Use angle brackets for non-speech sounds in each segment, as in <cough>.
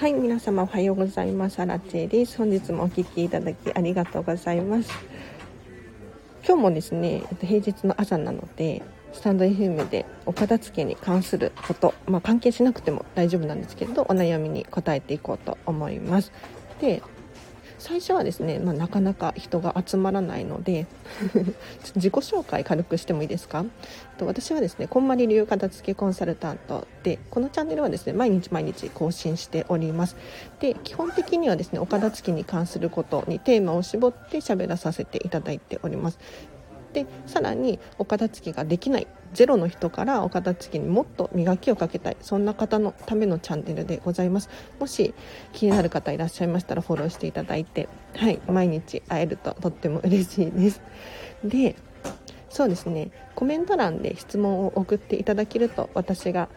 はい皆様おはようございます。アラチェです。本日もお聴きいただきありがとうございます。今日もですね平日の朝なのでスタンド FM でお片付けに関すること、まあ、関係しなくても大丈夫なんですけれどお悩みに答えていこうと思います。で最初はですね、まあ、なかなか人が集まらないので <laughs> 自己紹介軽くしてもいいですか？と私はですねこんまり流片付けコンサルタントでこのチャンネルはですね毎日毎日更新しております。で基本的にはですねお片付けに関することにテーマを絞って喋らさせていただいております。でさらにお片付けができないゼロの人からお片付けにもっと磨きをかけたいそんな方のためのチャンネルでございます。もし気になる方いらっしゃいましたらフォローしていただいてはい毎日会えるととっても嬉しいです。でそうですね。コメント欄で質問を送っていただけると私が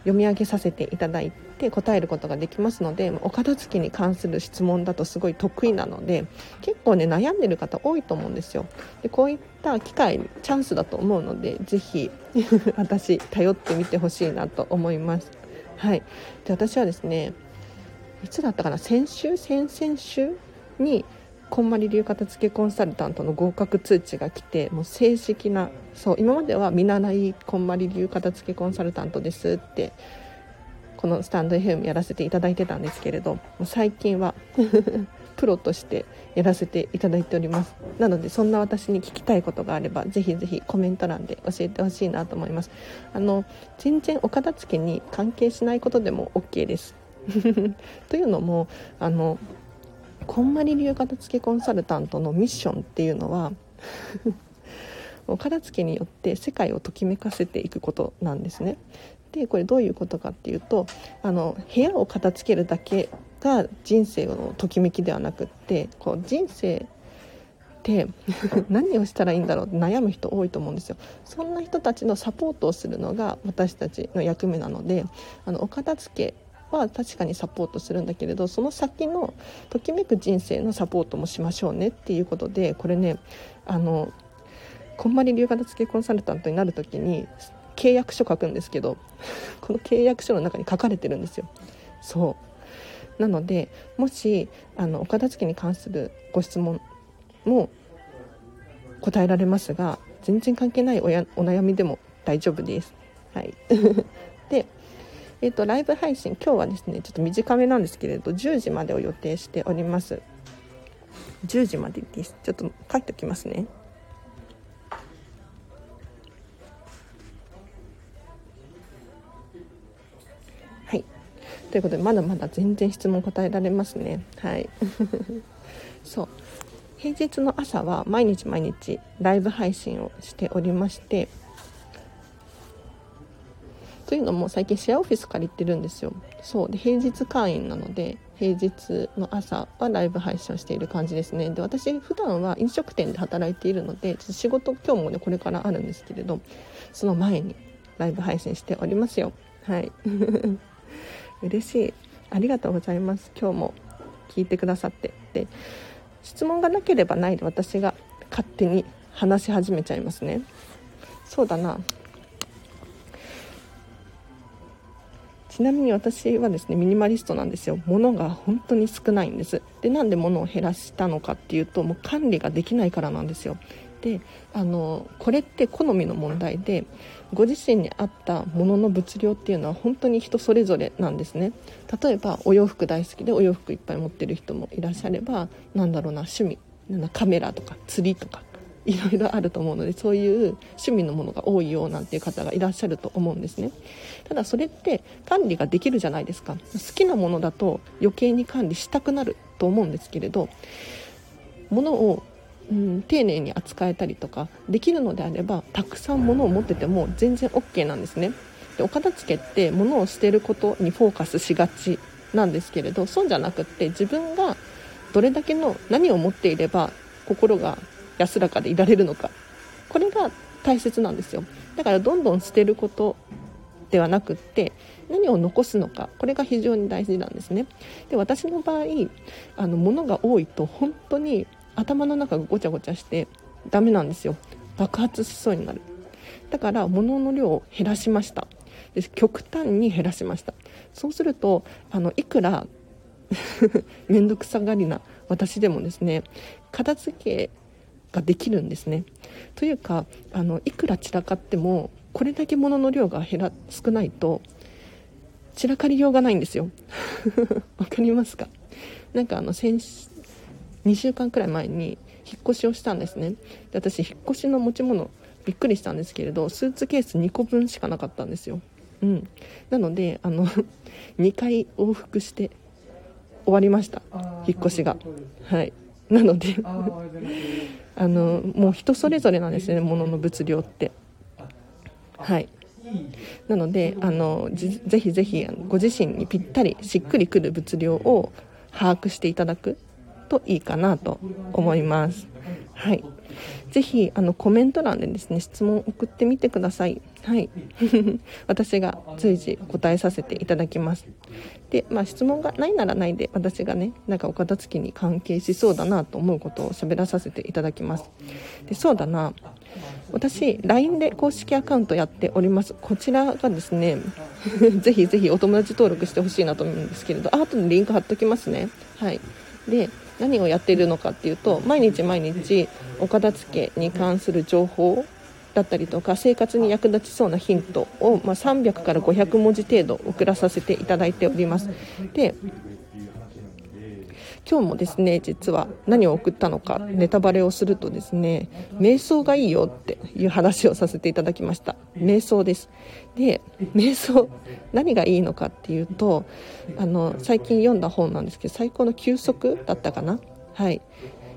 読み上げさせていただいて答えることができますのでお片付けに関する質問だとすごい得意なので結構ね悩んでる方多いと思うんですよ。でこういった機会チャンスだと思うのでぜひ <laughs> 私頼ってみてほしいなと思います。はい。で私はですねいつだったかな先週先々週にこんまり流片付けコンサルタントの合格通知が来てもう正式なそう今までは見習いこんまり流片付けコンサルタントですってこのスタンド FM やらせていただいてたんですけれど最近は <laughs> プロとしてやらせていただいております。なのでそんな私に聞きたいことがあればぜひぜひコメント欄で教えてほしいなと思います。あの全然お片付けに関係しないことでも OK です。<laughs> というのもあのこんまり流片付けコンサルタントのミッションっていうのは <laughs> お片付けによって世界をときめかせていくことなんですね。でこれどういうことかっていうとあの部屋を片付けるだけが人生のときめきではなくってこう人生って <laughs> 何をしたらいいんだろうって悩む人多いと思うんですよ。そんな人たちのサポートをするのが私たちの役目なのであのお片付けは確かにサポートするんだけれどその先のときめく人生のサポートもしましょうねっていうことでこれねあのこんまり流型付けコンサルタントになる時に契約書書くんですけど <laughs> この契約書の中に書かれてるんですよそうなのでもしあのお片付けに関するご質問も答えられますが全然関係ないおやお悩みでも大丈夫ですはい <laughs> でえっ、ー、と、ライブ配信、今日はですね、ちょっと短めなんですけれど、10時までを予定しております。10時までです。ちょっと書いておきますね。ということで、まだまだ全然質問答えられますね。はい。<laughs> そう。平日の朝は毎日毎日ライブ配信をしておりまして、というのも最近シェアオフィス借りてるんですよそうで平日会員なので平日の朝はライブ配信をしている感じですねで私普段は飲食店で働いているので仕事今日もねこれからあるんですけれどその前にライブ配信しておりますよはい嬉しい。ありがとうございます。今日も聞いてくださってで質問がなければないで私が勝手に話し始めちゃいますね。そうだな。ちなみに私はですねミニマリストなんですよ。物が本当に少ないんです。でなんで物を減らしたのかっていうともう管理ができないからなんですよ。であのこれって好みの問題でご自身に合ったものの物量っていうのは本当に人それぞれなんですね。例えばお洋服大好きでお洋服いっぱい持ってる人もいらっしゃればなんだろうな趣味カメラとか釣りとかいろいろあると思うのでそういう趣味のものが多いよなんていう方がいらっしゃると思うんですね。ただそれって管理ができるじゃないですか。好きなものだと余計に管理したくなると思うんですけれど物をうん、丁寧に扱えたりとかできるのであればたくさん物を持ってても全然 OK なんですね。でお片付けって物を捨てることにフォーカスしがちなんですけれどそうじゃなくって自分がどれだけの何を持っていれば心が安らかでいられるのか。これが大切なんですよ。だからどんどん捨てることではなくって何を残すのか。これが非常に大事なんですね。で私の場合あの物が多いと本当に頭の中がごちゃごちゃしてダメなんですよ。爆発しそうになる。だから物の量を減らしました。で極端に減らしました。そうするとあのいくら <laughs> 面倒くさがりな私でもですね片付けができるんですね。というかあのいくら散らかってもこれだけ物の量が減ら少ないと散らかりようがないんですよ。<laughs> わかりますか？なんかあの先2週間くらい前に引っ越しをしたんですね。で私引っ越しの持ち物びっくりしたんですけれどスーツケース2個分しかなかったんですよ。うん。なのであの <laughs> 2回往復して終わりました。引っ越しが。はい。なので <laughs> あのもう人それぞれなんですね物の物量って。はい。なのであのぜひぜひご自身にぴったりしっくりくる物量を把握していただくといいかなと思います。はい。ぜひあのコメント欄でですね質問を送ってみてください。はい。<laughs> 私が随時答えさせていただきます。でまあ質問がないならないで私がねなんかお片付けに関係しそうだなと思うことを喋らさせていただきます。でそうだな。私 LINE で公式アカウントやっております。こちらがですね <laughs> ぜひぜひお友達登録してほしいなと思うんですけれどあ後でリンク貼っときますね。はい。で何をやっているのかっていうと毎日毎日お片付けに関する情報だったりとか生活に役立ちそうなヒントを、まあ、300から500文字程度送らさせていただいております。で今日もですね実は何を送ったのかネタバレをするとですね瞑想がいいよっていう話をさせていただきました。瞑想です。で瞑想何がいいのかっていうとあの最近読んだ本なんですけど最高の休息だったかな？はい。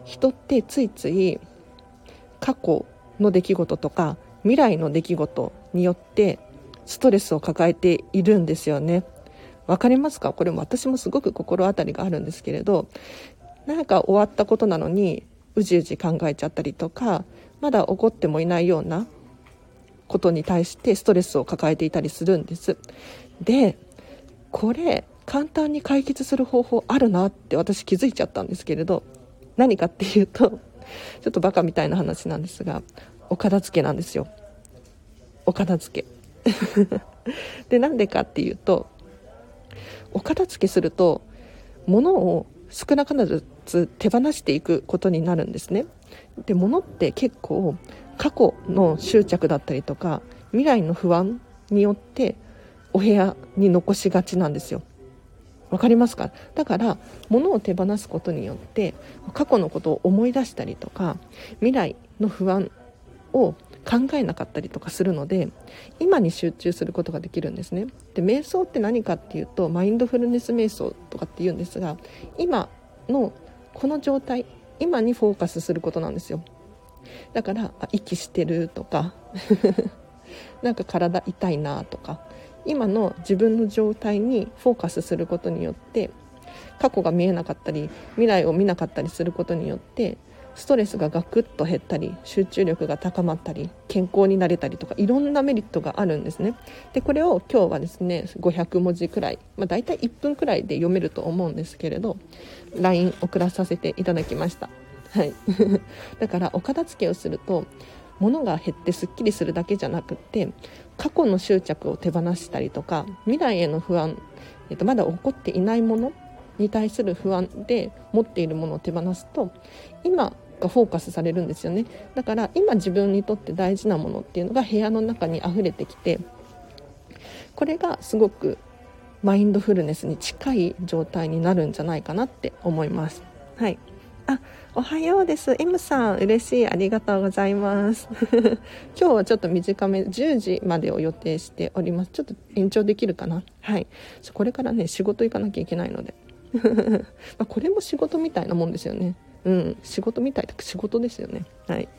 人ってついつい過去の出来事とか未来の出来事によってストレスを抱えているんですよね。分かりますか？これも私もすごく心当たりがあるんですけれどなんか終わったことなのにうじうじ考えちゃったりとかまだ起こってもいないようなことに対してストレスを抱えていたりするんです。でこれ簡単に解決する方法あるなって私気づいちゃったんですけれど何かっていうとちょっとバカみたいな話なんですがお片付けなんですよ。お片付け。<laughs> でなんでかっていうとお片付けすると物を少なからず手放していくことになるんですね。で物って結構過去の執着だったりとか未来の不安によってお部屋に残しがちなんですよ。わかりますか？だから物を手放すことによって過去のことを思い出したりとか未来の不安を考えなかったりとかするので今に集中することができるんですね。で瞑想って何かっていうとマインドフルネス瞑想とかって言うんですが今のこの状態今にフォーカスすることなんですよ。だから息してるとか <laughs> なんか体痛いなとか今の自分の状態にフォーカスすることによって過去が見えなかったり未来を見なかったりすることによってストレスがガクッと減ったり集中力が高まったり健康になれたりとかいろんなメリットがあるんですね。でこれを今日はですね500文字くらい、まあ、大体1分くらいで読めると思うんですけれど LINE 送らさせていただきました。はい。<laughs> だからお片付けをすると物が減ってすっきりするだけじゃなくって過去の執着を手放したりとか未来への不安、えっと、まだ起こっていないものに対する不安で持っているものを手放すと今フォーカスされるんですよね。だから今自分にとって大事なものっていうのが部屋の中に溢れてきてこれがすごくマインドフルネスに近い状態になるんじゃないかなって思います。はい。あおはようです。M さん嬉しい。ありがとうございます。<laughs> 今日はちょっと短め10時までを予定しております。ちょっと延長できるかな？はい。これからね仕事行かなきゃいけないので。<laughs> これも仕事みたいなもんですよね。うん。仕事みたい。だ仕事ですよね。はい。<laughs>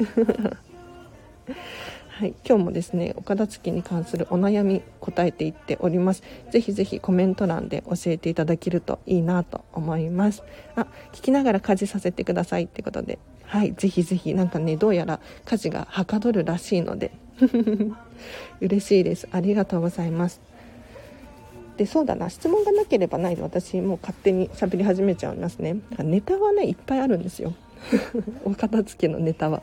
はい、今日もですねお片付けに関するお悩み答えていっております。ぜひぜひコメント欄で教えていただけるといいなと思います。あ聞きながら家事させてくださいってことで。はい。ぜひぜひなんかねどうやら家事がはかどるらしいので。<laughs> 嬉しいです。ありがとうございます。でそうだな質問がなければないで私もう勝手に喋り始めちゃいますね。ネタはねいっぱいあるんですよ。<laughs> お片付けのネタは。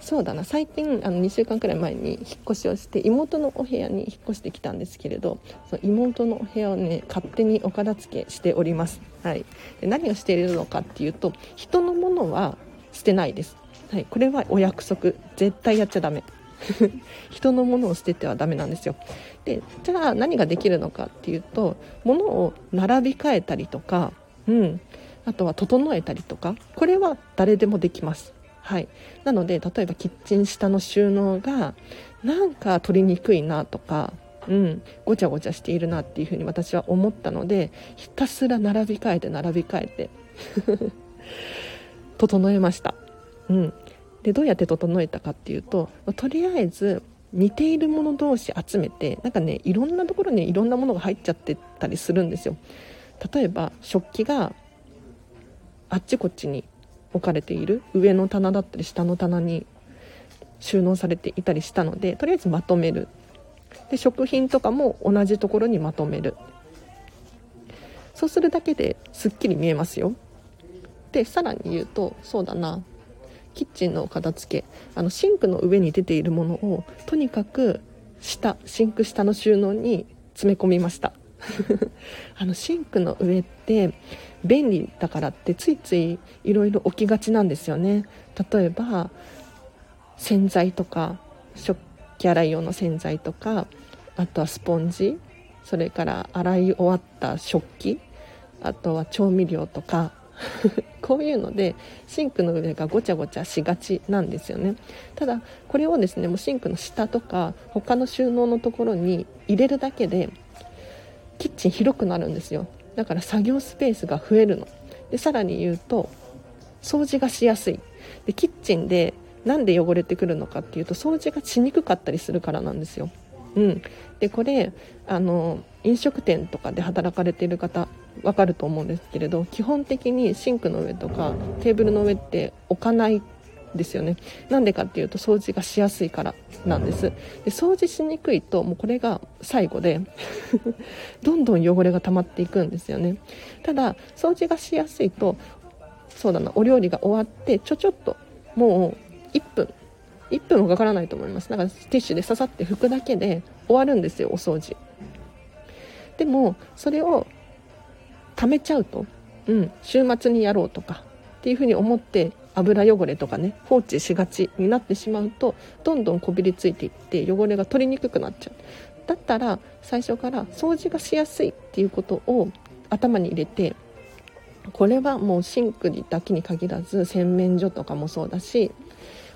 そうだな最近あの2週間くらい前に引っ越しをして妹のお部屋に引っ越してきたんですけれどその妹のお部屋をね勝手にお片付けしております、はい、で何をしているのかっていうと人のものは捨てないです、はい、これはお約束。絶対やっちゃダメ。<laughs> 人のものを捨ててはダメなんですよ。でじゃあ何ができるのかっていうと物を並び替えたりとか、うん、あとは整えたりとかこれは誰でもできます。はい、なので例えばキッチン下の収納がなんか取りにくいなとか、うん、ごちゃごちゃしているなっていうふうに私は思ったのでひたすら並び替えて並び替えて <laughs> 整えました、うん、でどうやって整えたかっていうととりあえず似ているもの同士集めてなんかねいろんなところにいろんなものが入っちゃってたりするんですよ。例えば食器があっちこっちに置かれている上の棚だったり下の棚に収納されていたりしたのでとりあえずまとめる。で食品とかも同じところにまとめる。そうするだけですっきり見えますよ。でさらに言うとそうだな。キッチンの片付けあのシンクの上に出ているものをとにかく下シンク下の収納に詰め込みました。<laughs> あのシンクの上って便利だからってついついいろいろ置きがちなんですよね。例えば洗剤とか食器洗い用の洗剤とかあとはスポンジそれから洗い終わった食器あとは調味料とか <laughs> こういうのでシンクの上がごちゃごちゃしがちなんですよね。ただこれをですねもうシンクの下とか他の収納のところに入れるだけでキッチン広くなるんですよ。だから作業スペースが増えるの。でさらに言うと掃除がしやすい。でキッチンでなんで汚れてくるのかっていうと掃除がしにくかったりするからなんですよ。うん、でこれあの飲食店とかで働かれている方わかると思うんですけれど基本的にシンクの上とかテーブルの上って置かないですよね。なんでかっていうと掃除がしやすいからなんです。で掃除しにくいともうこれが最後で <laughs> どんどん汚れが溜まっていくんですよね。ただ掃除がしやすいとそうだなお料理が終わってちょちょっともう1分1分もかからないと思います。だからティッシュで刺さって拭くだけで終わるんですよお掃除。でもそれを溜めちゃうと、うん、週末にやろうとかっていうふうに思って油汚れとかね放置しがちになってしまうとどんどんこびりついていって汚れが取りにくくなっちゃう。だったら最初から掃除がしやすいっていうことを頭に入れてこれはもうシンクだけに限らず洗面所とかもそうだし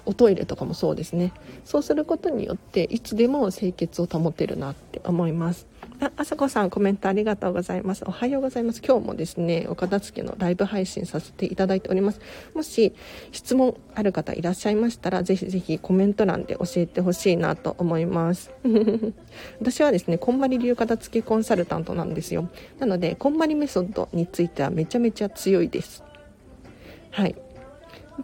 おトイレとかもそうですね。そうすることによっていつでも清潔を保てるなって思います。あ、さこさんコメントありがとうございます。おはようございます。今日もですね、お片付けのライブ配信させていただいております。もし質問ある方いらっしゃいましたら、ぜひぜひコメント欄で教えてほしいなと思います。<laughs> 私はですね、こんまり流片付けコンサルタントなんですよ。なので、こんまりメソッドについてはめちゃめちゃ強いです。はい。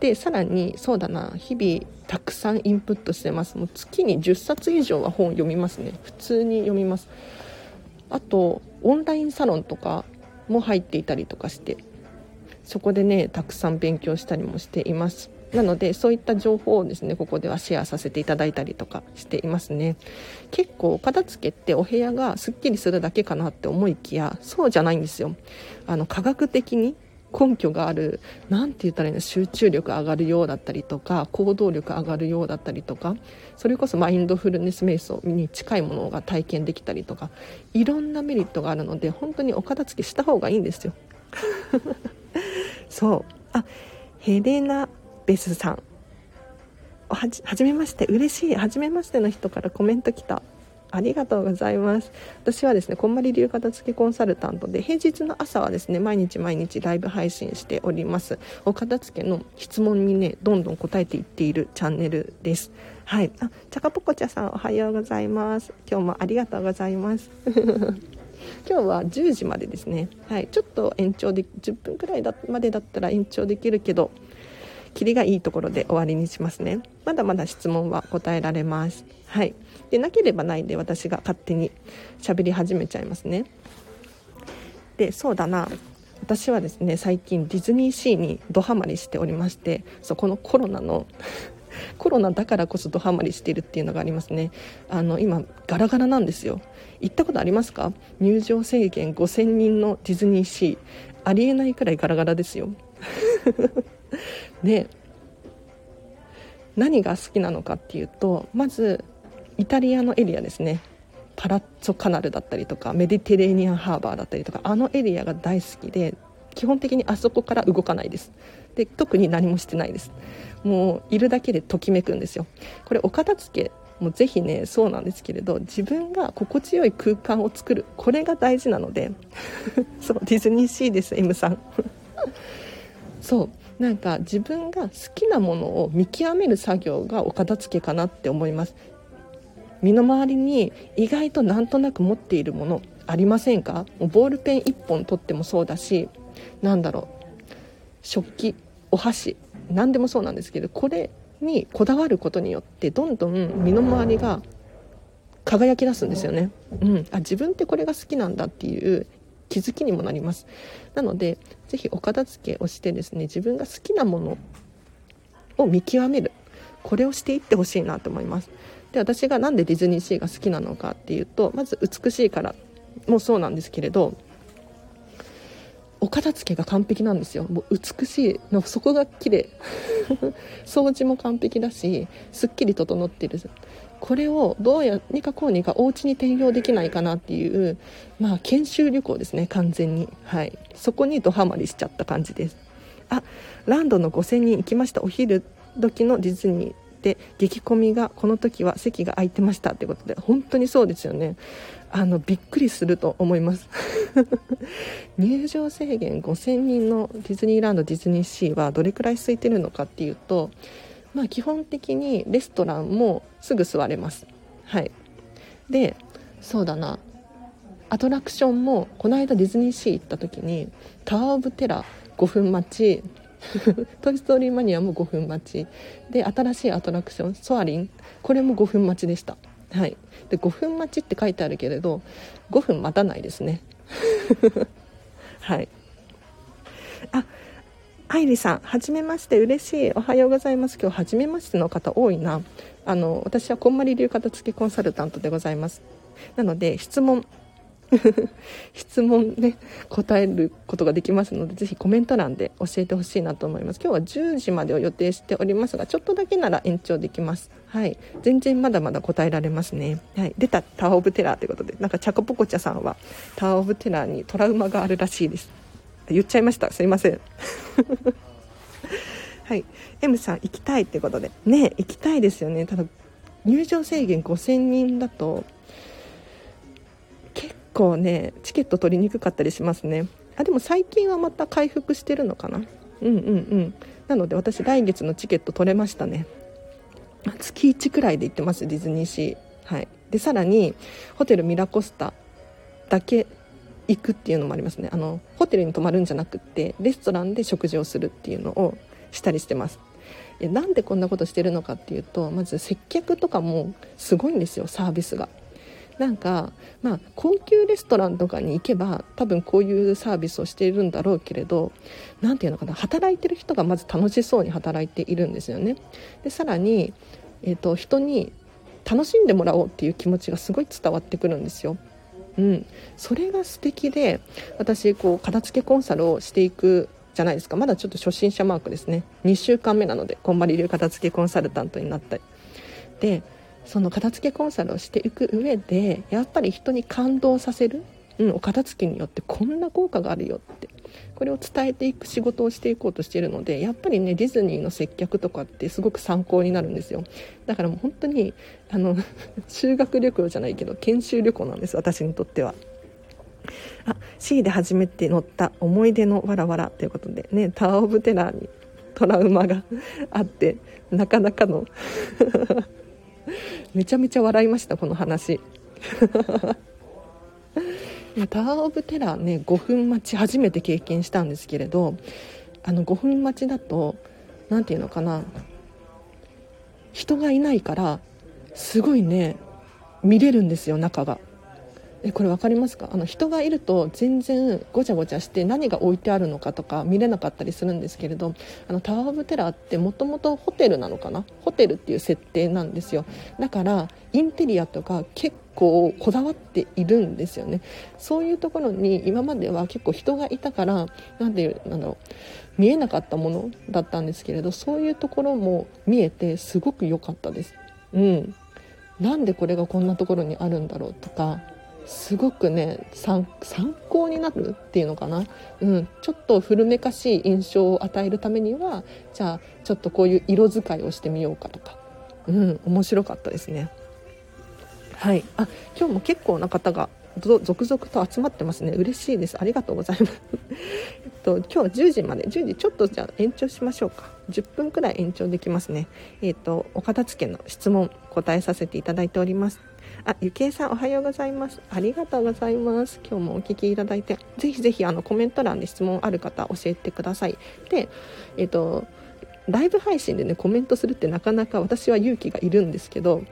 でさらにそうだな日々たくさんインプットしてますもう月に10冊以上は本を読みますね普通に読みますあとオンラインサロンとかも入っていたりとかしてそこでねたくさん勉強したりもしています。なのでそういった情報をですねここではシェアさせていただいたりとかしていますね。結構片付けってお部屋がすっきりするだけかなって思いきやそうじゃないんですよ。あの科学的に根拠がある何て言ったらいいの集中力上がるようだったりとか行動力上がるようだったりとかそれこそマインドフルネス瞑想に近いものが体験できたりとかいろんなメリットがあるので本当にお片付けした方がいいんですよ。<laughs> そう。あヘレナ・ベスさん。はじめまして。嬉しい。はじめましての人からコメント来た。ありがとうございます。私はですねこんまり流片付けコンサルタントで平日の朝はですね毎日毎日ライブ配信しております。お片付けの質問にねどんどん答えていっているチャンネルです。はい。あちゃかぽこちゃさんおはようございます。今日もありがとうございます。<laughs> 今日は10時までですね。はい。ちょっと延長で10分くらいだまでだったら延長できるけどキリがいいところで終わりにしますね。まだまだ質問は答えられます。はい。でなければないで私が勝手に喋り始めちゃいますね。でそうだな。私はですね最近ディズニーシーにドハマりしておりましてそうこのコロナの <laughs> コロナだからこそドハマりしているっていうのがありますね。あの今ガラガラなんですよ。行ったことありますか？入場制限5000人のディズニーシー。ありえないくらいガラガラですよ。<laughs> で何が好きなのかっていうとまずイタリアのエリアですね。パラッツォカナルだったりとかメディテレーニアンハーバーだったりとかあのエリアが大好きで基本的にあそこから動かないです。で特に何もしてないです。もういるだけでときめくんですよ。これお片付けもうぜひねそうなんですけれど自分が心地よい空間を作る。これが大事なので。<laughs> そうディズニーシーです M さん。<laughs> そう。なんか自分が好きなものを見極める作業がお片付けかなって思います。身の回りに意外となんとなく持っているものありませんか？ボールペン1本取ってもそうだしなんだろう。食器お箸何でもそうなんですけどこれにこだわることによってどんどん身の回りが輝き出すんですよね、うん、あ自分ってこれが好きなんだっていう気づきにもなります。なので是非お片付けをしてですね自分が好きなものを見極める。これをしていってほしいなと思います。で私が何でディズニーシーが好きなのかっていうとまず美しいからもそうなんですけれどお片付けが完璧なんですよ。もう美しいの底が綺麗。<laughs> 掃除も完璧だしすっきり整ってる。これをどうやにかこうにかお家に転用できないかなっていうまあ研修旅行ですね完全に。はい。そこにドハマりしちゃった感じです。あランドの5000人行きました。お昼時のディズニーで激混みがこの時は席が空いてましたってことで本当にそうですよね。あのびっくりすると思います。<laughs> 入場制限5000人のディズニーランドディズニーシーはどれくらい空いてるのかっていうと、まあ、基本的にレストランもすぐ座れます。はい。でそうだな。アトラクションもこの間ディズニーシー行った時にタワー・オブ・テラ5分待ち。<laughs> トイ・ストーリーマニアも5分待ち。で新しいアトラクションソアリン。これも5分待ちでした。はい。で5分待ちって書いてあるけれど5分待たないですね。<laughs> はい。あ愛理さんはじめまして。嬉しい。おはようございます。今日はじめましての方多いな。あの私はこんまり流片付けコンサルタントでございます。なので質問。<laughs> 質問ね答えることができますのでぜひコメント欄で教えてほしいなと思います。今日は10時までを予定しておりますがちょっとだけなら延長できます。はい。全然まだまだ答えられますね。はい。出たタワーオブテラーということで。なんかチャコポコチャさんはタワーオブテラーにトラウマがあるらしいです。言っちゃいました。すいません。<laughs> はい。M さん行きたいってことで。ね行きたいですよね。ただ入場制限5000人だと結構ねチケット取りにくかったりしますね。あでも最近はまた回復してるのかな。うんうんうん。なので私来月のチケット取れましたね。月1くらいで行ってますディズニーシー。はい。でさらにホテルミラコスタだけ行くっていうのもありますねあのホテルに泊まるんじゃなくってレストランで食事をするっていうのをしたりしてますなんでこんなことしてるのかっていうとまず接客とかもすごいんですよサービスがなんか、まあ、高級レストランとかに行けば多分こういうサービスをしているんだろうけれど何て言うのかな働いてる人がまず楽しそうに働いているんですよね。でさらに、えーと、人に楽しんでもらおうっていう気持ちがすごい伝わってくるんですよ。うん、それが素敵で私こう片付けコンサルをしていくじゃないですか。まだちょっと初心者マークですね。2週間目なのでこんまり流片付けコンサルタントになったり。でその片付けコンサルをしていく上でやっぱり人に感動させる、うん、お片付けによってこんな効果があるよってこれを伝えていく仕事をしていこうとしているのでやっぱりねディズニーの接客とかってすごく参考になるんですよだからもう本当にあの <laughs> 修学旅行じゃないけど研修旅行なんです私にとっては。あ C で初めて乗った思い出のわらわらということでねタワー・オブ・テラーにトラウマが <laughs> あってなかなかの <laughs> めちゃめちゃ笑いましたこの話タワー・オブ・テラーね5分待ち初めて経験したんですけれどあの5分待ちだと何て言うのかな人がいないからすごいね見れるんですよ中が。えこれ分かりますか？あの人がいると全然ごちゃごちゃして何が置いてあるのかとか見れなかったりするんですけれどあのタワー・オブ・テラーってもともとホテルなのかな？ホテルっていう設定なんですよ。だからインテリアとか結構こだわっているんですよね。そういうところに今までは結構人がいたから何ていうなんだろう見えなかったものだったんですけれどそういうところも見えてすごく良かったです。うん。なんでこれがこんなところにあるんだろうとかすごくね参考になるっていうのかな、うん、ちょっと古めかしい印象を与えるためにはじゃあちょっとこういう色使いをしてみようかとか、うん、面白かったですね。はい。あ今日も結構な方が続々と集まってますね。嬉しいです。ありがとうございます。<laughs> えっと今日10時まで。10時ちょっとじゃあ延長しましょうか。10分くらい延長できますね。えっとお片付けの質問答えさせていただいております。あ、ゆきえさんおはようございます。ありがとうございます。今日もお聞きいただいて、ぜひぜひあのコメント欄で質問ある方教えてください。で、えっ、と、ライブ配信でね、コメントするってなかなか私は勇気がいるんですけど、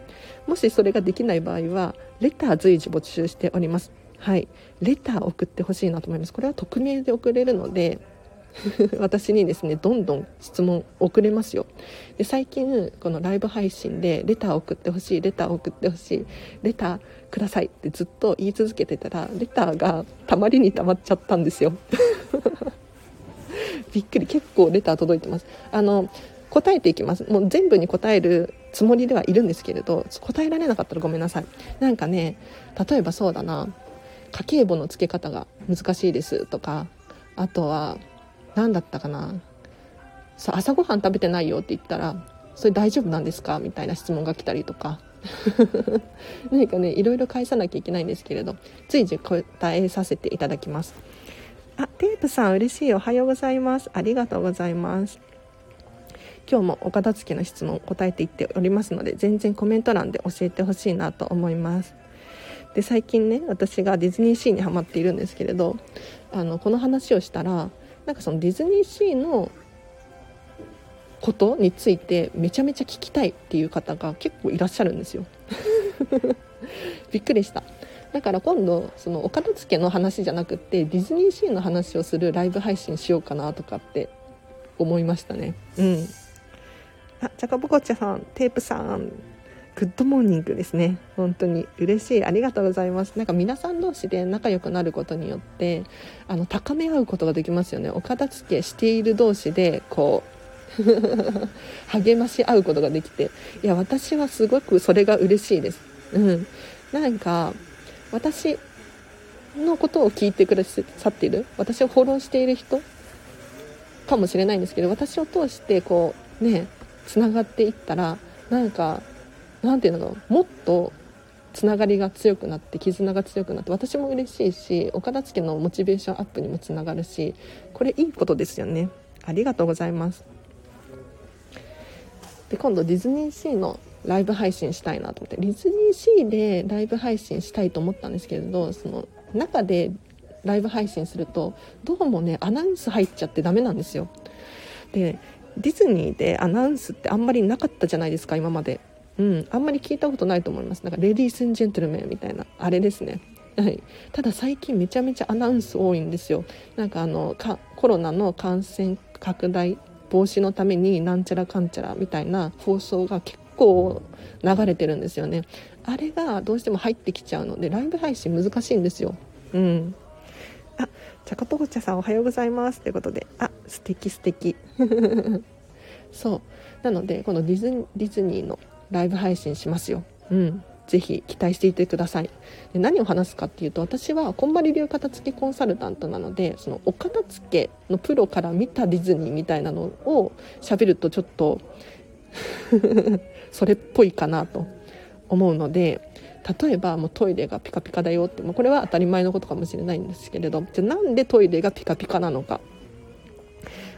もしそれができない場合は、レター随時募集しております。はい。レター送ってほしいなと思います。これは匿名で送れるので、<laughs> 私にですねどんどん質問送れますよで最近このライブ配信でレター送ってほしいレター送ってほしいレターくださいってずっと言い続けてたらレターがたまりにたまっちゃったんですよ <laughs> <laughs> びっくり結構レター届いてます。あの答えていきます。もう全部に答えるつもりではいるんですけれど答えられなかったらごめんなさい。なんかね例えばそうだな。家計簿の付け方が難しいですとかあとは何だったかな。さ朝ごはん食べてないよって言ったらそれ大丈夫なんですか？みたいな質問が来たりとか。<laughs> 何かねいろいろ返さなきゃいけないんですけれど随時答えさせていただきます。あテープさん嬉しい。おはようございます。ありがとうございます。今日もお片付けの質問答えていっておりますので全然コメント欄で教えてほしいなと思います。で最近ね私がディズニーシーにハマっているんですけれどあのこの話をしたらなんかそのディズニーシーのことについてめちゃめちゃ聞きたいっていう方が結構いらっしゃるんですよ。<laughs> びっくりした。だから今度そのお片付けの話じゃなくってディズニーシーの話をするライブ配信しようかなとかって思いましたね。うん。あチャカボコッチャさんテープさん Good morning ですね。本当に。嬉しい。ありがとうございます。なんか皆さん同士で仲良くなることによってあの高め合うことができますよね。お片付けしている同士でこう <laughs> 励まし合うことができて。いや私はすごくそれが嬉しいです。うん。なんか私のことを聞いてくださっている？私をフォローしている人？かもしれないんですけど私を通してこうねつながっていったらなんか何て言うの？もっとつながりが強くなって絆が強くなって私も嬉しいしお片付のモチベーションアップにもつながるしこれいいことですよね。ありがとうございます。で今度ディズニーシーのライブ配信したいなと思ってディズニーシーでライブ配信したいと思ったんですけれどその中でライブ配信するとどうもねアナウンス入っちゃってダメなんですよ。でディズニーでアナウンスってあんまりなかったじゃないですか今まで。うん、あんまり聞いたことないと思います。なんかレディース・ン・ジェントルメンみたいな。あれですね。はい、ただ最近めちゃめちゃアナウンス多いんですよ。なんかあのかコロナの感染拡大防止のためになんちゃらかんちゃらみたいな放送が結構流れてるんですよねあれがどうしても入ってきちゃうのでライブ配信難しいんですようんあチャカポコチャさんおはようございますということであ素敵素敵 <laughs> そうなのでこのディズディズニーのライブ配信しますよ。うん。ぜひ期待していてください。で何を話すかっていうと、私はこんまり流片付けコンサルタントなので、そのお片付けのプロから見たディズニーみたいなのを喋るとちょっとそれっぽいかなと思うので、例えばもうトイレがピカピカだよって、もうこれは当たり前のことかもしれないんですけれど、じゃあなんでトイレがピカピカなのか。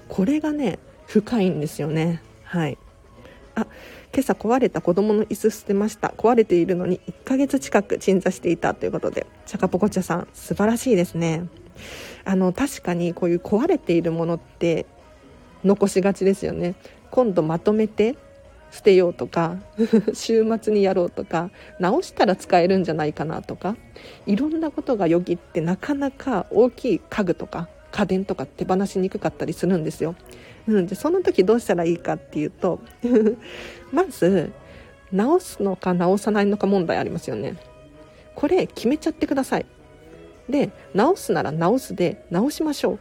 これがね、深いんですよね。はい。あ、今朝壊れた子供の椅子捨てました壊れているのに1ヶ月近く鎮座していたということでチャカポコチャさん素晴らしいですねあの確かにこういう壊れているものって残しがちですよね今度まとめて捨てようとか <laughs> 週末にやろうとか直したら使えるんじゃないかなとかいろんなことがよぎってなかなか大きい家具とか家電とか手放しにくかったりするんですよ。うん、でその時どうしたらいいかっていうと <laughs> まず直すのか直さないのか問題ありますよね。これ決めちゃってください。で直すなら直すで直しましょう。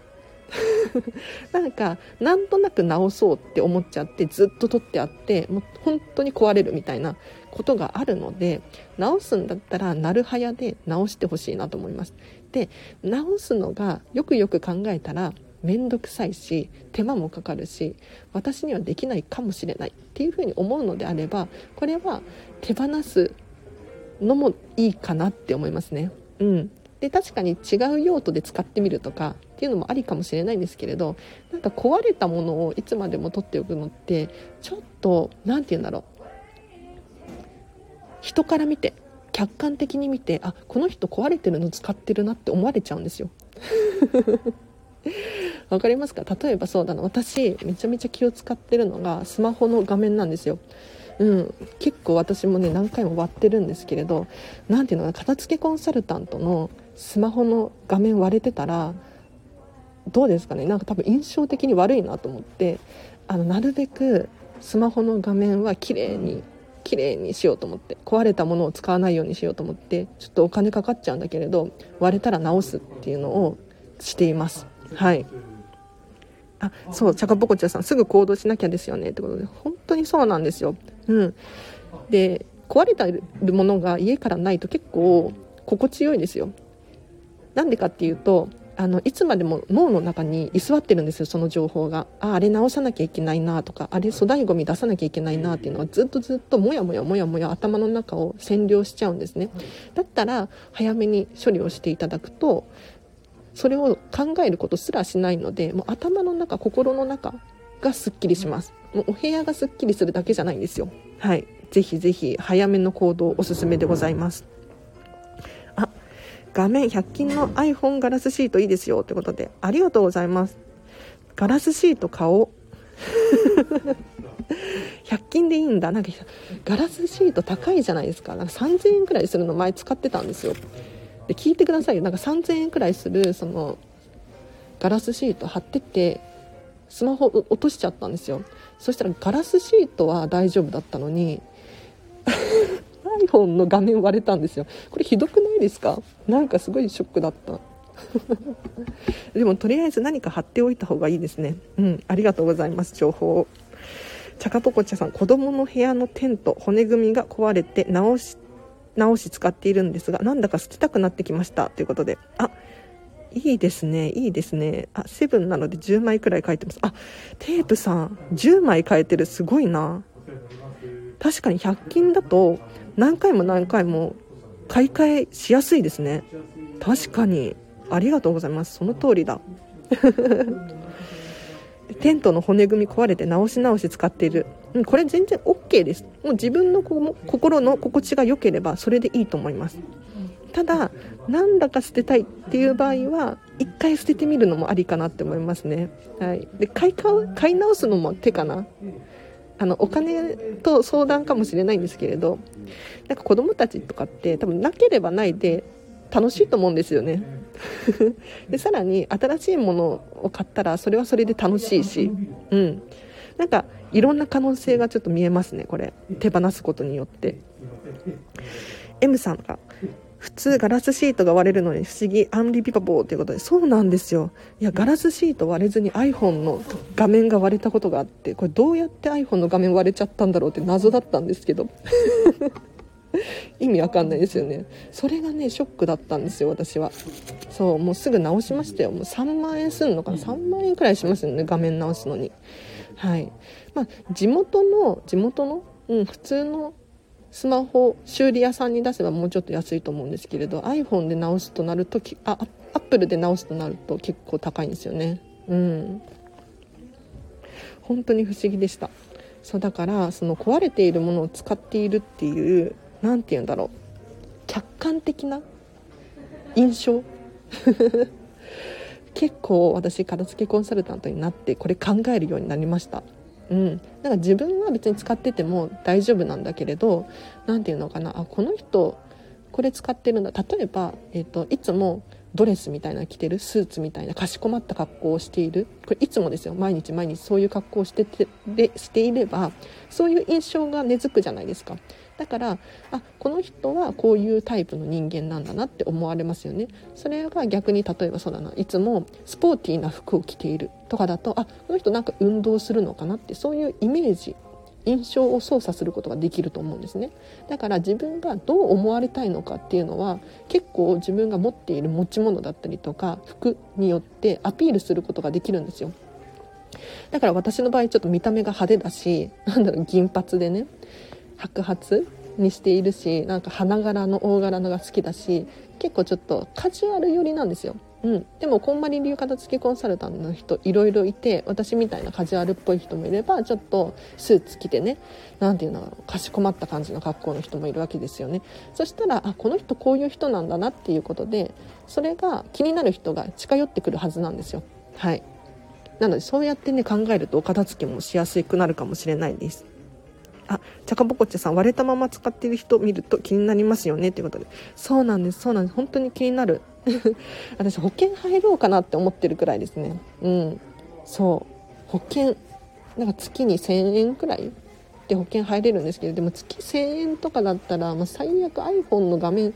<laughs> なんかなんとなく直そうって思っちゃってずっと取ってあってもう本当に壊れるみたいなことがあるので直すんだったらなるはやで直してほしいなと思いますで直すのがよくよく考えたら面倒くさいし手間もかかるし私にはできないかもしれないっていうふうに思うのであればこれは手放すのもいいかなって思いますね。うん、で確かに違う用途で使ってみるとかっていうのもありかもしれないんですけれどなんか壊れたものをいつまでも取っておくのってちょっと何て言うんだろう。人から見て客観的に見てあこの人壊れてるの使ってるなって思われちゃうんですよ。<laughs> わかりますか？例えばそうだな。私めちゃめちゃ気を使ってるのがスマホの画面なんですよ。うん、結構私もね何回も割ってるんですけれど何ていうのかな？片付けコンサルタントのスマホの画面割れてたらどうですかね。なんか多分印象的に悪いなと思ってあのなるべくスマホの画面は綺麗に綺麗にしようと思って壊れたものを使わないようにしようと思ってちょっとお金かかっちゃうんだけれど割れたら直すっていうのをしています。はい。あそうチャカポコチャさんすぐ行動しなきゃですよねってことで本当にそうなんですよ。うん。で壊れてるものが家からないと結構心地よいですよ。なんでかっていうとあのいつまでも脳の中に居座ってるんですよその情報が。ああれ直さなきゃいけないなとかあれ粗大ごみ出さなきゃいけないなっていうのはずっとずっともやもやもやもや頭の中を占領しちゃうんですね。だったら早めに処理をしていただくとそれを考えることすらしないのでもう頭の中心の中がすっきりします。もうお部屋がすっきりするだけじゃないんですよ。はい。ぜひぜひ早めの行動おすすめでございます画面100均の iPhone ガラスシートいいですよということでありがとうございます。ガラスシート買おう。<laughs> 100均でいいんだ。なんかガラスシート高いじゃないですか。なんか3000円くらいするの前使ってたんですよ。で聞いてくださいよ。なんか3000円くらいするそのガラスシート貼ってってスマホ落としちゃったんですよ。そしたらガラスシートは大丈夫だったのに iPhone の画面割れたんですよ。これひどくないですか？なんかすごいショックだった。<laughs> でもとりあえず何か貼っておいた方がいいですね。うんありがとうございます情報。をチャカポコチャさん子供の部屋のテント骨組みが壊れて直し直し使っているんですがなんだか捨てたくなってきました。ということで。あいいですね。いいですね。あセブンなので10枚くらい書いてます。あテープさん10枚書いてる。すごいな。確かに100均だと何回も何回も買い替えしやすいですね。確かに。ありがとうございます。その通りだ。<laughs> テントの骨組み壊れて直し直し使っている、うん、これ全然 OK です。もう自分の心の心地が良ければそれでいいと思います。ただなんだか捨てたいっていう場合は一回捨ててみるのもありかなって思いますね、はい、で買い買い直すのも手かな。あのお金と相談かもしれないんですけれどなんか子供たちとかって多分なければないで楽しいと思うんですよね。<laughs> でさらに新しいものを買ったらそれはそれで楽しいし、うん、なんかいろんな可能性がちょっと見えますねこれ。手放すことによって。M さんが普通ガラスシートが割れるのに不思議。アンリピパボーということで。そうなんですよ。いやガラスシート割れずに iPhone の画面が割れたことがあってこれどうやって iPhone の画面割れちゃったんだろうって謎だったんですけど。意味わかんないですよね。それがねショックだったんですよ私は。そうもうすぐ直しましたよ。もう3万円すんのかな。3万円くらいしますよね画面直すのに。はい。まあ地元の地元の？うん普通のスマホ修理屋さんに出せばもうちょっと安いと思うんですけれど iPhone で直すとなるとあ Apple で直すとなると結構高いんですよね。うん。本当に不思議でした。そうだからその壊れているものを使っているっていう何て言うんだろう。客観的な印象？<laughs> 結構私片付けコンサルタントになってこれ考えるようになりました。うん、なんか自分は別に使ってても大丈夫なんだけれど何て言うのかな。あこの人これ使ってるんだ。例えば、えーと、いつもドレスみたいな着てる。スーツみたいなかしこまった格好をしている。これいつもですよ。毎日毎日そういう格好をしててでしていればそういう印象が根付くじゃないですか。だからあこの人はこういうタイプの人間なんだなって思われますよね。それが逆に例えばそうだな。いつもスポーティーな服を着ているとかだとあこの人なんか運動するのかなってそういうイメージ印象を操作することができると思うんですね。だから自分がどう思われたいのかっていうのは結構自分が持っている持ち物だったりとか服によってアピールすることができるんですよ。だから私の場合ちょっと見た目が派手だしなんだろう銀髪でね。白髪にしているしなんか花柄の大柄のが好きだし結構ちょっとカジュアル寄りなんですよ、うん、でもこんまり流片付けコンサルタントの人いろいろいて私みたいなカジュアルっぽい人もいればちょっとスーツ着てね何て言うのかしこまった感じの格好の人もいるわけですよね。そしたらあこの人こういう人なんだなっていうことでそれが気になる人が近寄ってくるはずなんですよ。はい。なのでそうやってね考えるとお片付けもしやすくなるかもしれないです。あ、チャカボコチさん、割れたまま使ってる人見ると気になりますよねっていうことで。そうなんです、そうなんです。本当に気になる。<laughs> 私、保険入ろうかなって思ってるくらいですね。うん。そう。保険、なんか月に1000円くらいで保険入れるんですけど、でも月1000円とかだったら、まあ、最悪 iPhone の画面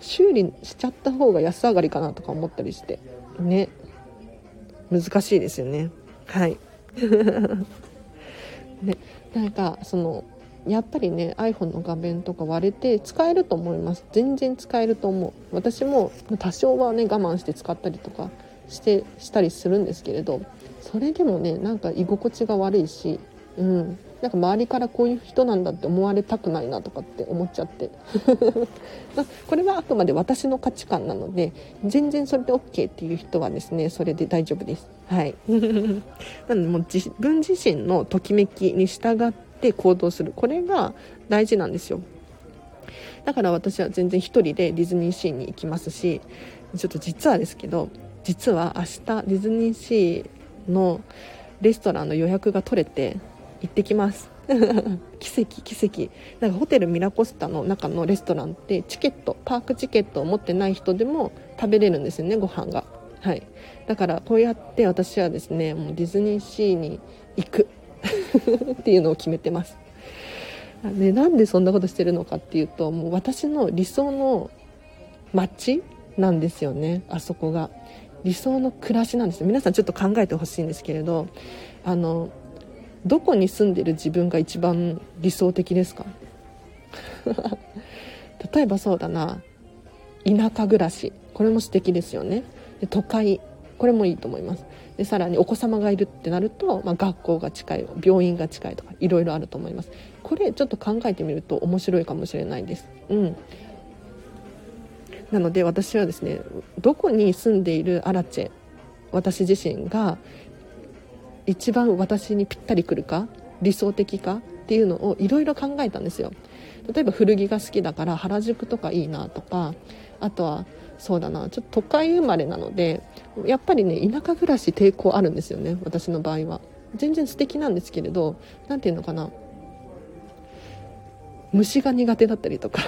修理しちゃった方が安上がりかなとか思ったりして。ね。難しいですよね。はい。<laughs> ね。なんかそのやっぱりね iPhone の画面とか割れて使えると思います。全然使えると思う。私も多少はね我慢して使ったりとかしてしたりするんですけれどそれでもねなんか居心地が悪いしうん。なんか周りからこういう人なんだって思われたくないなとかって思っちゃって。<laughs> これはあくまで私の価値観なので全然それで OK っていう人はですねそれで大丈夫です。はい。<laughs> なのでもう自分自身のときめきに従って行動する。これが大事なんですよ。だから私は全然1人でディズニーシーに行きますしちょっと実はですけど実は明日ディズニーシーのレストランの予約が取れて行ってきます。<laughs> 奇跡奇跡。なんかホテルミラコスタの中のレストランってチケットパークチケットを持ってない人でも食べれるんですよねご飯が。はい。だからこうやって私はですねもうディズニーシーに行く。<laughs> っていうのを決めてます。でなんでそんなことしてるのかっていうともう私の理想の街なんですよねあそこが。理想の暮らしなんです皆さんちょっと考えてほしいんですけれどあのどこに住んでる自分が一番理想的ですか？<laughs> 例えばそうだな。田舎暮らし。これも素敵ですよね。で都会。これもいいと思います。でさらにお子様がいるってなると、まあ、学校が近い病院が近いとかいろいろあると思います。これちょっと考えてみると面白いかもしれないです。うん。なので私はですねどこに住んでいるアラチェ私自身が一番私にぴったりくるか理想的かっていうのをいろいろ考えたんですよ。例えば古着が好きだから原宿とかいいなとかあとはそうだなちょっと都会生まれなのでやっぱりね田舎暮らし抵抗あるんですよね私の場合は。全然素敵なんですけれど何て言うのかな虫が苦手だったりとか。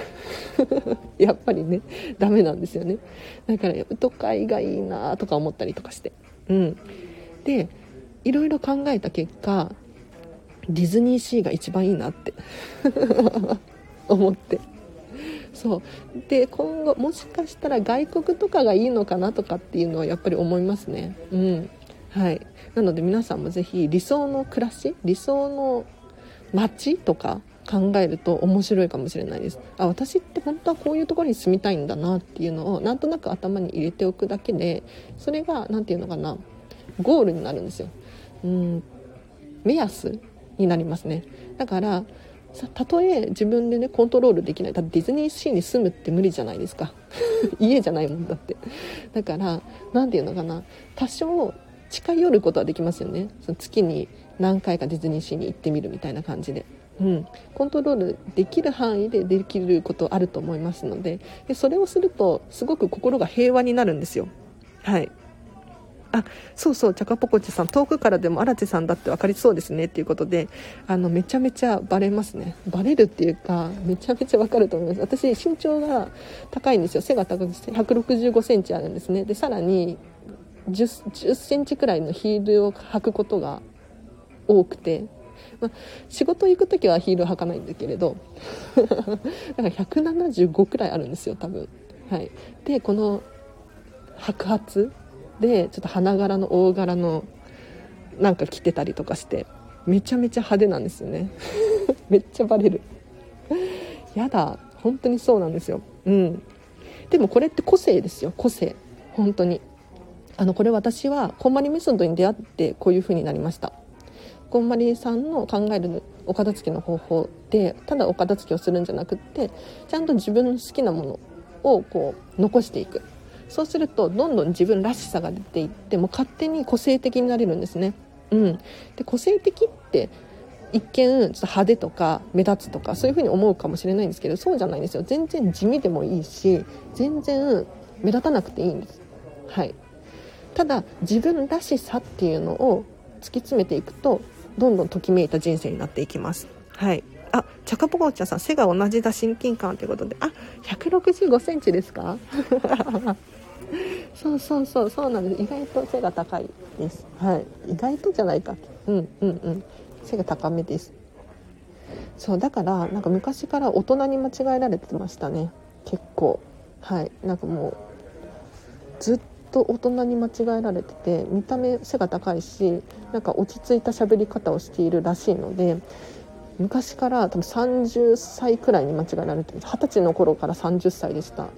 <laughs> やっぱりねダメなんですよね。だから都会がいいなとか思ったりとかして。うん。でいろいろ考えた結果ディズニーシーが一番いいなって <laughs> 思って。そう。で今後もしかしたら外国とかがいいのかなとかっていうのはやっぱり思いますね。うん。はい。なので皆さんも是非理想の暮らし理想の街とか考えると面白いかもしれないです。あ私って本当はこういうところに住みたいんだなっていうのをなんとなく頭に入れておくだけでそれが何て言うのかなゴールになるんですよ。うん目安になりますね。だからたとえ自分でねコントロールできない。だってディズニーシーに住むって無理じゃないですか。<laughs> 家じゃないもんだって。だから何て言うのかな。多少近寄ることはできますよね。その月に何回かディズニーシーに行ってみるみたいな感じで。うん、コントロールできる範囲でできることあると思いますので。でそれをするとすごく心が平和になるんですよ。はい。あそうそうチャカポコチさん遠くからでも荒地さんだって分かりそうですねっていうことであのめちゃめちゃバレますね。バレるっていうかめちゃめちゃ分かると思います。私身長が高いんですよ。背が高くて1 6 5センチあるんですね。でさらに 10, 10センチくらいのヒールを履くことが多くてま、仕事行く時はヒール履かないんだけれど <laughs> だから175くらいあるんですよ多分。はい。でこの白髪でちょっと花柄の大柄のなんか着てたりとかしてめちゃめちゃ派手なんですよね。<laughs> めっちゃバレる。やだ本当にそうなんですよ。うん。でもこれって個性ですよ個性。本当に。あのこれ私はこんまりメソッドに出会ってこういう風になりました。こんまりさんの考えるお片付けの方法でただお片付けをするんじゃなくってちゃんと自分の好きなものをこう残していく。そうするとどんどん自分らしさが出ていっても勝手に個性的になれるんですね。うん、で個性的って一見ちょっと派手とか目立つとかそういう風に思うかもしれないんですけどそうじゃないんですよ全然地味でもいいし全然目立たなくていいんです。はい、ただ自分らしさっていうのを突き詰めていくとどんどんときめいた人生になっていきます。はいあ、チャカポコーチャさん、背が同じだ、親近感ということで。あ、165センチですか？<laughs> そうそうそうそうなんです。意外と背が高いです。はい。意外とじゃないか。うんうんうん。背が高めです。そうだからなんか昔から大人に間違えられてましたね。結構。はい。なんかもうずっと大人に間違えられてて見た目背が高いしなんか落ち着いた喋り方をしているらしいので昔から多分30歳くらいに間違えられて二十歳の頃から30歳でした。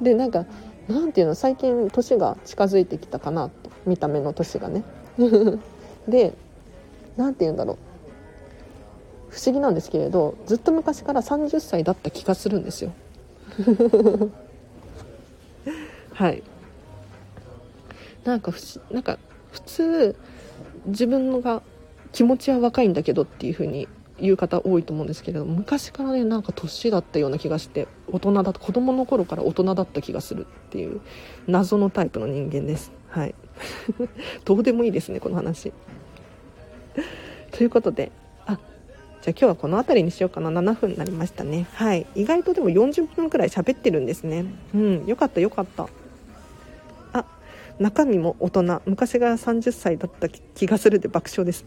でなんかなんていうの最近年が近づいてきたかなと見た目の年がね。<laughs> で何て言うんだろう。不思議なんですけれどずっと昔から30歳だった気がするんですよ。<laughs> はい。なんか不なんか普通自分のが気持ちは若いんだけどっていう風に言う方多いと思うんですけれども昔からねなんか年だったような気がして大人だ子供の頃から大人だった気がするっていう謎のタイプの人間です。はい。<laughs> どうでもいいですねこの話。<laughs> ということであじゃあ今日はこの辺りにしようかな。7分になりましたね。はい。意外とでも40分くらい喋ってるんですね。うん。よかったよかった。あ中身も大人。昔が30歳だった気がするで爆笑です。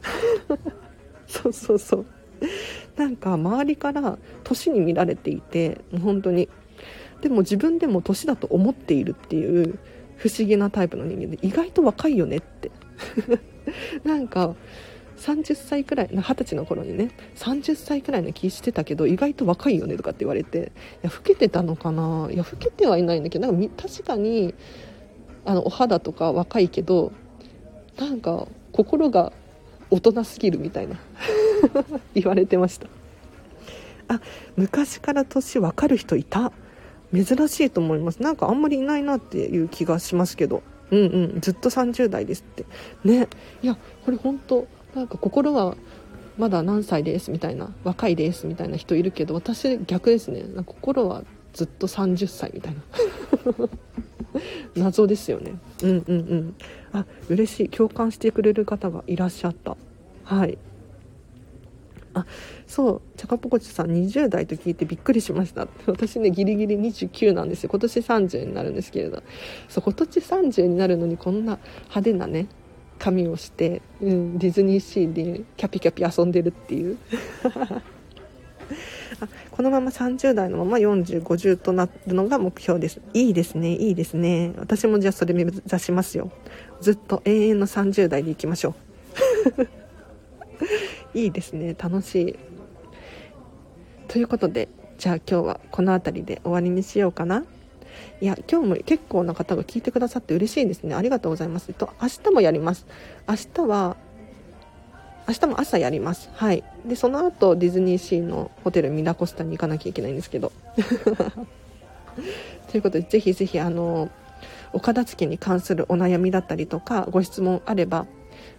<laughs> そうそうそう。<laughs> なんか周りから年に見られていてもう本当に。でも自分でも年だと思っているっていう不思議なタイプの人間で意外と若いよねって。<laughs> なんか30歳くらい20歳の頃にね30歳くらいの気してたけど意外と若いよねとかって言われていや老けてたのかな？いや老けてはいないんだけどなんか確かにあのお肌とか若いけどなんか心が大人すぎるみたいな。<laughs> <laughs> 言われてました。あ昔から年分かる人いた？珍しいと思います。なんかあんまりいないなっていう気がしますけど。うんうん。ずっと30代ですって。ね。いやこれ本当なんか心はまだ何歳ですみたいな若いですみたいな人いるけど私逆ですね。心はずっと30歳みたいな。<laughs> 謎ですよね。うんうんうん。あ嬉しい。共感してくれる方がいらっしゃった。はい。あそうチャカポコチさん20代と聞いてびっくりしました。私ねギリギリ29なんですよ。今年30になるんですけれど。そう今年30になるのにこんな派手なね髪をして、うん、ディズニーシーでキャピキャピ遊んでるっていう。<laughs> あこのまま30代のまま4050となるのが目標です。いいですねいいですね。私もじゃあそれ目指しますよ。ずっと永遠の30代でいきましょう。いいですね。楽しい。ということでじゃあ今日はこの辺りで終わりにしようかな。いや今日も結構な方が聞いてくださって嬉しいですね。ありがとうございます。と明日もやります。明日は明日も朝やります。はい。でその後ディズニーシーのホテルミラコスタに行かなきゃいけないんですけど。<laughs> ということでぜひぜひあのお片付けに関するお悩みだったりとかご質問あれば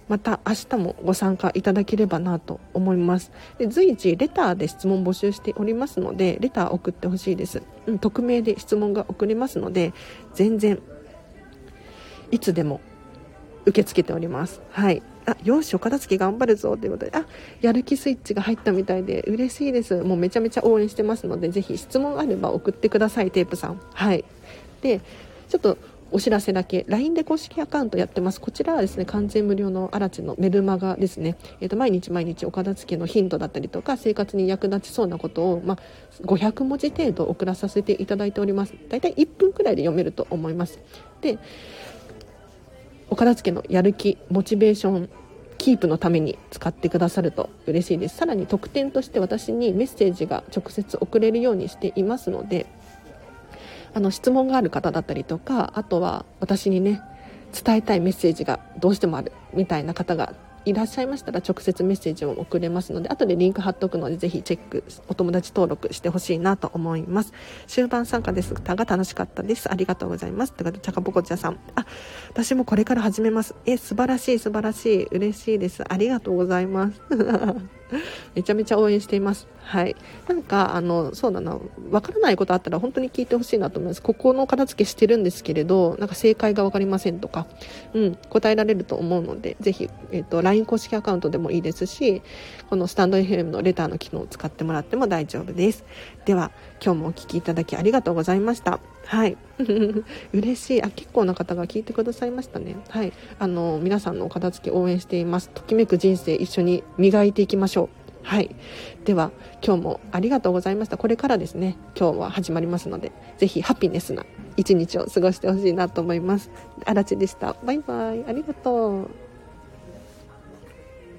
また明日もご参加いただければなと思います。で随時レターで質問募集しておりますのでレター送ってほしいです、うん、匿名で質問が送れますので全然いつでも受け付けております。はい。あよしお片付け頑張るぞということであやる気スイッチが入ったみたいで嬉しいです。もうめちゃめちゃ応援してますのでぜひ質問あれば送ってくださいテープさん。はい。でちょっとお知らせだけ。LINE で公式アカウントやってます。こちらはですね完全無料のアラチのメルマガですね、えー、と毎日毎日お片付けのヒントだったりとか生活に役立ちそうなことを、まあ、500文字程度送らさせていただいております。大体1分くらいで読めると思います。でお片付けのやる気モチベーションキープのために使ってくださると嬉しいです。さらに特典として私にメッセージが直接送れるようにしていますのであの質問がある方だったりとかあとは私にね伝えたいメッセージがどうしてもあるみたいな方がいらっしゃいましたら直接メッセージを送れますので後でリンク貼っとくのでぜひチェックお友達登録してほしいなと思います。終盤参加です。が楽しかったです。ありがとうございます。ということでチャカポコチャさん。あ私もこれから始めます。え素晴らしい素晴らしい。嬉しいです。ありがとうございます。めちゃめちゃ応援しています。はい。なんか、あの、そうだな、わからないことあったら本当に聞いてほしいなと思います。ここの片付けしてるんですけれど、なんか正解がわかりませんとか、うん、答えられると思うので、ぜひ、えっ、ー、と、LINE 公式アカウントでもいいですし、このスタンド FM のレターの機能を使ってもらっても大丈夫です。では、今日もお聴きいただきありがとうございました。はい。<laughs> 嬉しい。あ、結構な方が聞いてくださいましたね。はい。あの、皆さんのお片付け応援しています。ときめく人生一緒に磨いていきましょう。はい。では、今日もありがとうございました。これからですね、今日は始まりますので、ぜひハピネスな一日を過ごしてほしいなと思います。あらちでした。バイバイ。ありがとう。